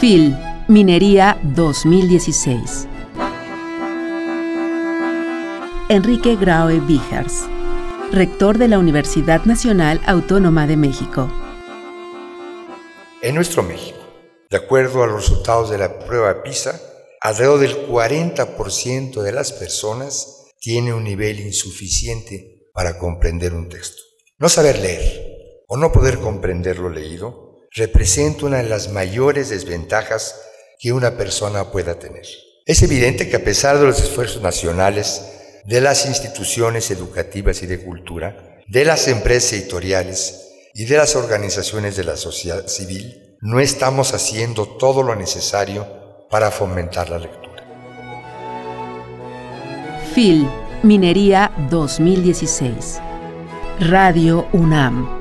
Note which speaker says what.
Speaker 1: FIL, Minería 2016. Enrique Graue Vigers, rector de la Universidad Nacional Autónoma de México.
Speaker 2: En nuestro México, de acuerdo a los resultados de la prueba PISA, alrededor del 40% de las personas tiene un nivel insuficiente para comprender un texto. No saber leer o no poder comprender lo leído representa una de las mayores desventajas que una persona pueda tener. Es evidente que a pesar de los esfuerzos nacionales, de las instituciones educativas y de cultura, de las empresas editoriales y de las organizaciones de la sociedad civil, no estamos haciendo todo lo necesario para fomentar la lectura.
Speaker 1: FIL, Minería 2016. Radio UNAM.